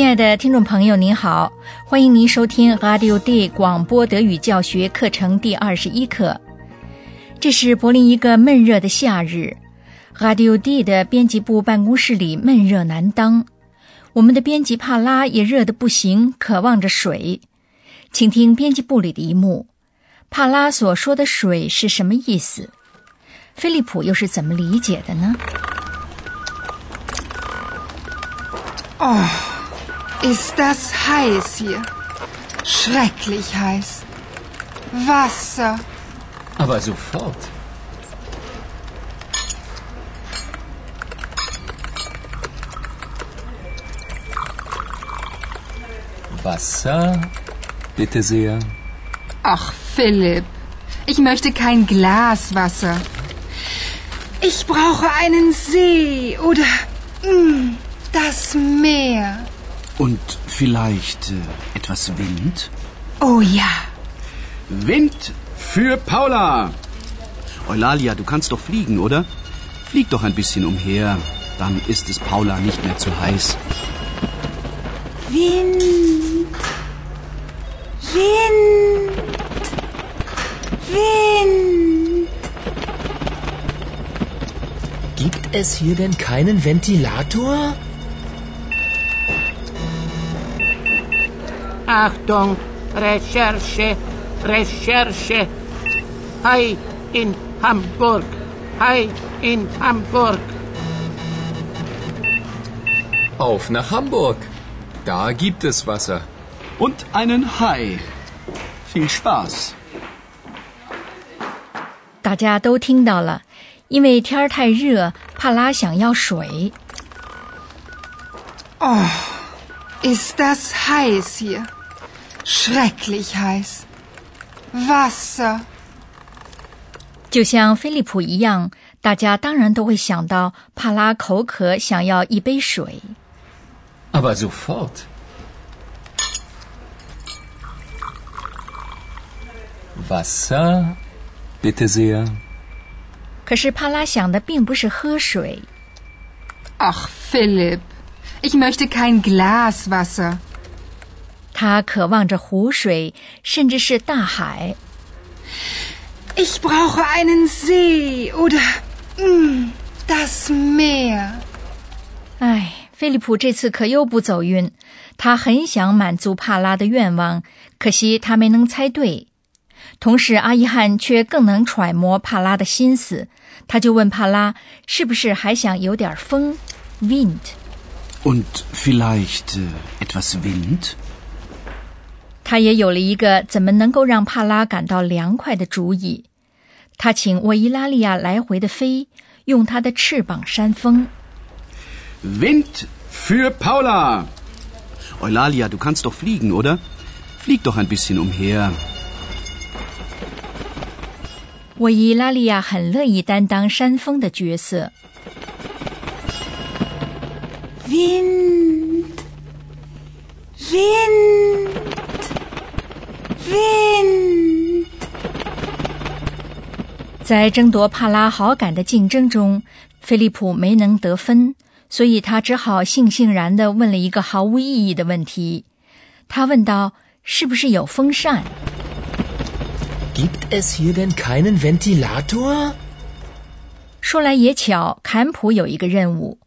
亲爱的听众朋友，您好，欢迎您收听 Radio D 广播德语教学课程第二十一课。这是柏林一个闷热的夏日，Radio D 的编辑部办公室里闷热难当。我们的编辑帕拉也热得不行，渴望着水。请听编辑部里的一幕：帕拉所说的“水”是什么意思？菲利普又是怎么理解的呢？哦。Ist das heiß hier? Schrecklich heiß. Wasser. Aber sofort. Wasser, bitte sehr. Ach, Philipp, ich möchte kein Glas Wasser. Ich brauche einen See oder mm, das Meer. Und vielleicht äh, etwas Wind? Oh ja. Wind für Paula. Eulalia, du kannst doch fliegen, oder? Flieg doch ein bisschen umher. Dann ist es Paula nicht mehr zu heiß. Wind. Wind. Wind. Gibt es hier denn keinen Ventilator? Achtung, Recherche, Recherche. Hi in Hamburg, hi in Hamburg. Auf nach Hamburg. Da gibt es Wasser. Und einen Hai. Viel Spaß. 大家都听到了，因为天儿太热，帕拉想要水。哦、oh,，Ist das heiß hier? Schrecklich heiß. Wasser. 就像菲利普一样，大家当然都会想到帕拉口渴，想要一杯水。 Aber sofort. Wasser, bitte sehr. 可是帕拉想的并不是喝水， Ach, Philipp, ich möchte kein Glas Wasser. 他渴望着湖水，甚至是大海。Ich brauche einen See oder mm, das Meer. 唉，菲利普这次可又不走运。他很想满足帕拉的愿望，可惜他没能猜对。同时，阿伊汉却更能揣摩帕拉的心思，他就问帕拉是不是还想有点风 （wind）。Und vielleicht äh, etwas Wind? 他也有了一个怎么能够让帕拉感到凉快的主意。他请沃伊拉利亚来回的飞，用它的翅膀扇风。Wind für Paula. Eulalia, du kannst doch fliegen, oder? Flieg doch ein bisschen umher. 沃伊拉利亚很乐意担当扇风的角色。Wind. Wind. Wind. 在争夺帕拉好感的竞争中，菲利普没能得分，所以他只好悻悻然地问了一个毫无意义的问题。他问道：“是不是有风扇？” Gibt es hier denn keinen Ventilator? 说来也巧，坎普有一个任务，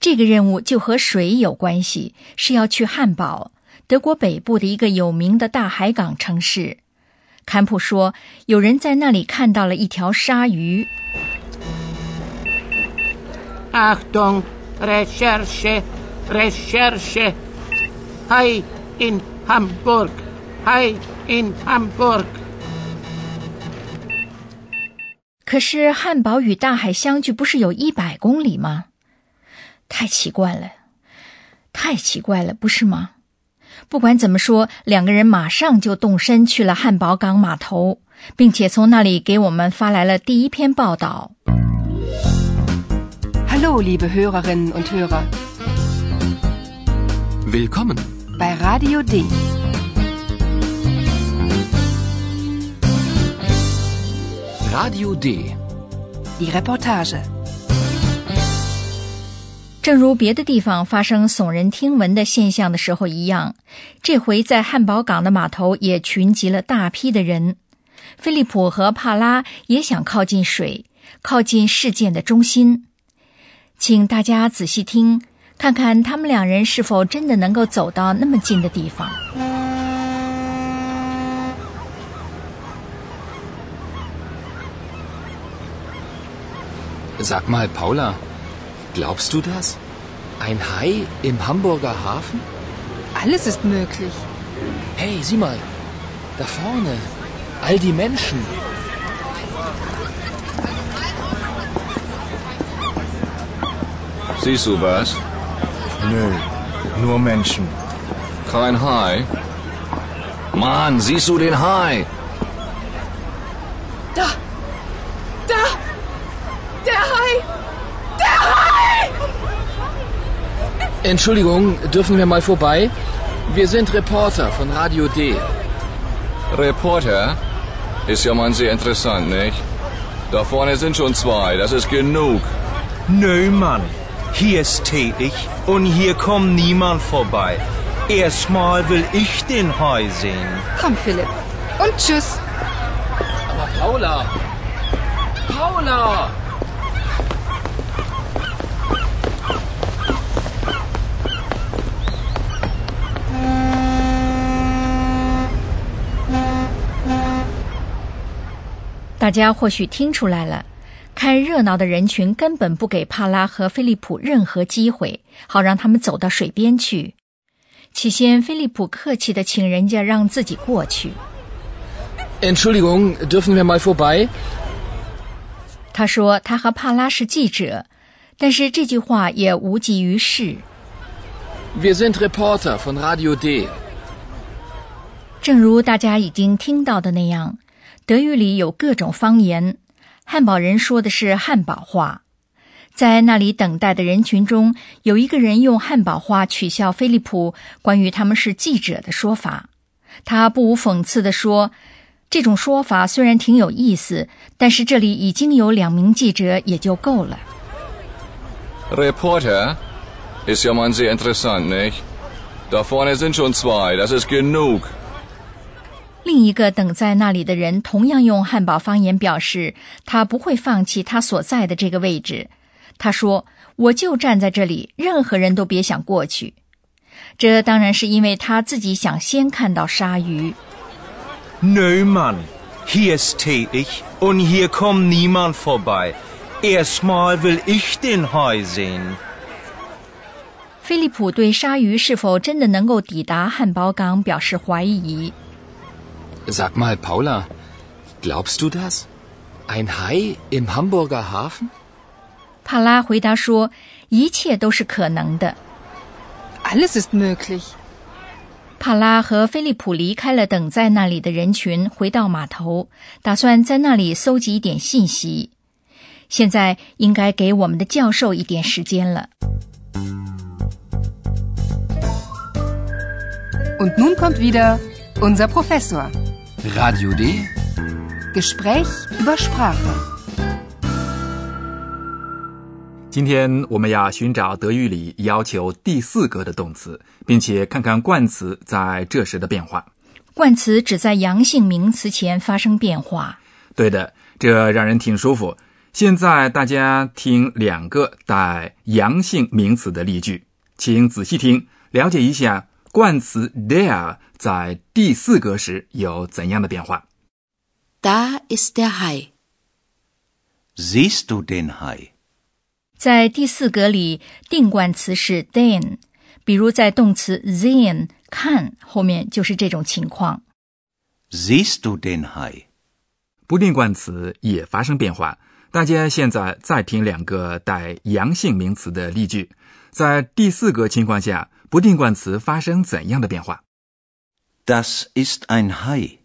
这个任务就和水有关系，是要去汉堡，德国北部的一个有名的大海港城市。坎普说，有人在那里看到了一条鲨鱼。Achtung, Recherche, Recherche. Hi in Hamburg, hi in Hamburg. 可是汉堡与大海相距不是有一百公里吗？太奇怪了，太奇怪了，不是吗？不管怎么说，两个人马上就动身去了汉堡港码头。并且从那里给我们发来了第一篇报道。Hallo, liebe Hörerinnen und Hörer. Willkommen bei Radio D. Radio D. Die Reportage. 正如别的地方发生耸人听闻的现象的时候一样，这回在汉堡港的码头也群集了大批的人。菲利普和帕拉也想靠近水，靠近事件的中心。请大家仔细听，看看他们两人是否真的能够走到那么近的地方。Sag mal, Paula, glaubst du das? Ein Hai im Hamburger Hafen? Alles ist möglich. Hey, sieh mal, da vorne, all die Menschen. Siehst du was? Nö, nur Menschen. Kein Hai? Mann, siehst du den Hai? Da! Da! Der Hai! Der Hai! Entschuldigung, dürfen wir mal vorbei? Wir sind Reporter von Radio D. Reporter? Ist ja mal sehr interessant, nicht? Da vorne sind schon zwei, das ist genug. Nö, Mann. Hier ist tätig und hier kommt niemand vorbei. Erstmal will ich den Hai sehen. Komm, Philipp. Und tschüss. Aber Paula! Paula! 大家或许听出来了，看热闹的人群根本不给帕拉和菲利普任何机会，好让他们走到水边去。起先，菲利普客气的请人家让自己过去。Entschuldigung, dürfen wir mal vorbei? 他说他和帕拉是记者，但是这句话也无济于事。Wir sind Reporter von Radio D. 正如大家已经听到的那样，德语里有各种方言。汉堡人说的是汉堡话。在那里等待的人群中，有一个人用汉堡话取笑菲利普关于他们是记者的说法。他不无讽刺地说：“这种说法虽然挺有意思，但是这里已经有两名记者也就够了。Reporter? Ist ja man sehr interessant, nicht? Da vorne sind schon zwei, das ist genug. 另一个等在那里的人同样用汉堡方言表示，他不会放弃他所在的这个位置。他说：“我就站在这里，任何人都别想过去。”这当然是因为他自己想先看到鲨鱼。No Mann. Hier ist tätig und hier kommt niemand vorbei. Erstmal will ich den Hai sehen. 菲利普对鲨鱼是否真的能够抵达汉堡港表示怀疑。Sag mal, Paula, glaubst du das? Ein Hai im Hamburger Hafen? 帕拉回答说：“一切都是可能的。” Alles ist möglich. 帕拉和菲利普离开了等在那里的人群，回到码头，打算在那里搜集一点信息。现在应该给我们的教授一点时间了。 Und nun kommt wieder unser Professor. Radio D. Gespräch über Sprache. 今天我们要寻找德语里要求第四格的动词，并且看看冠词在这时的变化。冠词只在阳性名词前发生变化。对的，这让人挺舒服。现在大家听两个带阳性名词的例句，请仔细听，了解一下冠词 der 在第四格时有怎样的变化。Da ist der Hai. Siehst du den Hai? 在第四格里，定冠词是 den，比如在动词 sehen 看后面就是这种情况。Siehst du den Hai? 不定冠词也发生变化。大家现在再听两个带阳性名词的例句，在第四格情况下，不定冠词发生怎样的变化？Das ist ein Hai.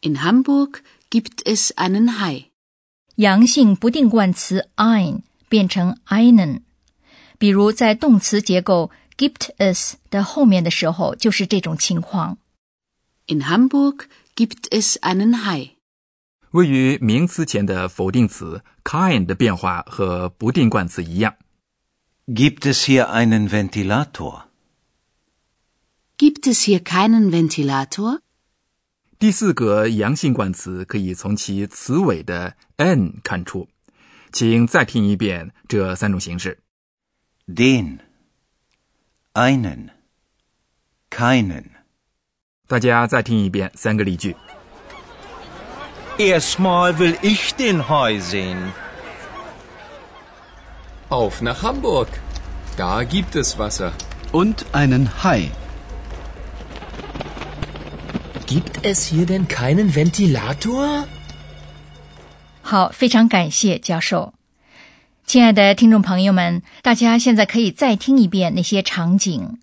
In Hamburg gibt es einen Hai. 阳性不定冠词 ein 变成 einen，比如在动词结构 gibt es 的后面的时候，就是这种情况。In Hamburg gibt es einen Hai. 位于名词前的否定词 kein 的变化和不定冠词一样。Gibt es hier einen Ventilator? Gibt es hier keinen Ventilator? 第四个阳性冠词可以从其词尾的 n 看出，请再听一遍这三种形式。 Den. Einen. Keinen. 大家再听一遍三个例句。 Erstmal will ich den Hai sehen. Auf nach Hamburg. Da gibt es Wasser. Und einen Hai. Gibt es hier denn keinen Ventilator? 好，非常感谢教授。亲爱的听众朋友们，大家现在可以再听一遍那些场景。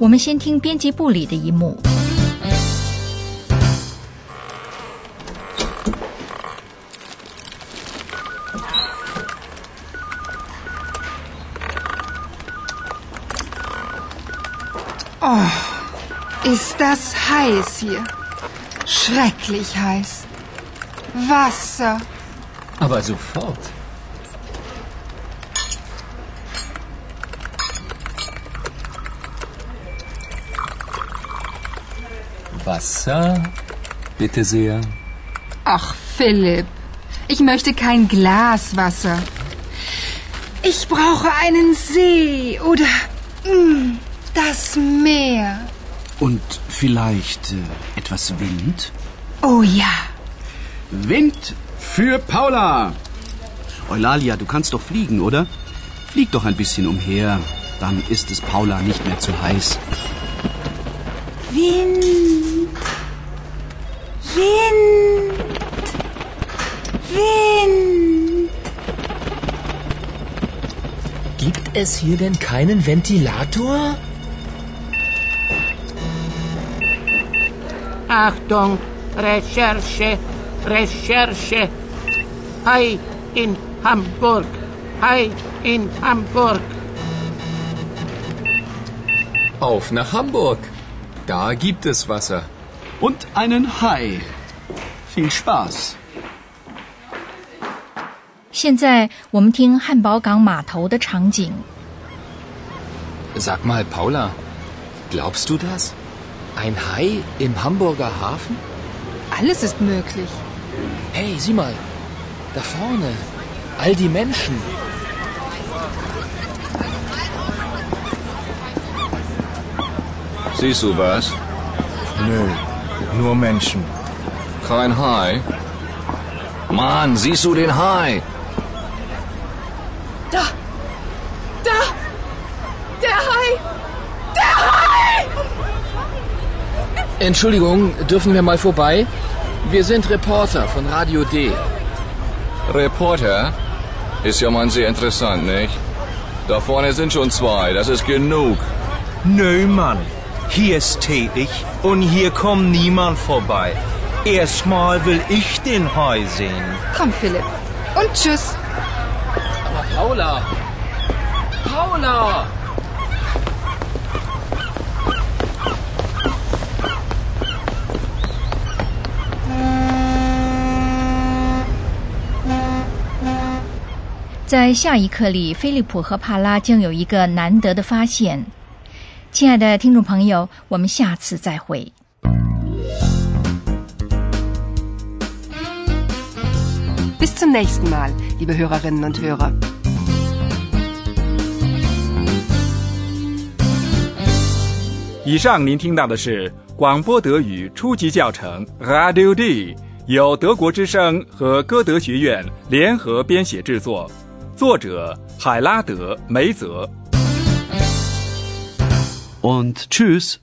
我们先听编辑部里的一幕。Ist das heiß hier? Schrecklich heiß. Wasser. Aber sofort. Wasser? Bitte sehr. Ach, Philipp. Ich möchte kein Glas Wasser. Ich brauche einen See oder mm, das Meer. Und vielleicht äh, etwas Wind? Oh ja. Wind für Paula! Eulalia, du kannst doch fliegen, oder? Flieg doch ein bisschen umher. Dann ist es Paula nicht mehr zu heiß. Wind. Wind. Wind. Gibt es hier denn keinen Ventilator? Achtung, Recherche, Recherche. Hai in Hamburg. Hai in Hamburg. Auf nach Hamburg. Da gibt es Wasser Und einen Hai. Viel Spaß. 现在我们听汉堡港码头的场景。 Sag mal, Paula, glaubst du das? Ein Hai im Hamburger Hafen? Alles ist möglich. Hey, sieh mal, da vorne, all die Menschen. Siehst du was? Nö, nur Menschen. Kein Hai? Mann, siehst du den Hai? Da. Da. Der Hai. Der Hai. Entschuldigung, dürfen wir mal vorbei? Wir sind Reporter von Radio D. Reporter? Ist ja mal sehr interessant, nicht? Da vorne sind schon zwei, das ist genug. Nö, Mann. Hier ist tätig und hier kommt niemand vorbei. Erstmal will ich den Hai sehen. Komm, Philipp. Und tschüss. Aber Paula! Paula! 在下一课里，菲利普和帕拉将有一个难得的发现。 亲爱的听众朋友，我们下次再会。Bis zum nächsten Mal, liebe Hörerinnen und Hörer. 以上您听到的是广播德语初级教程 Radio D，由德国之声和歌德学院联合编写制作，作者海拉德·梅泽。Und tschüss.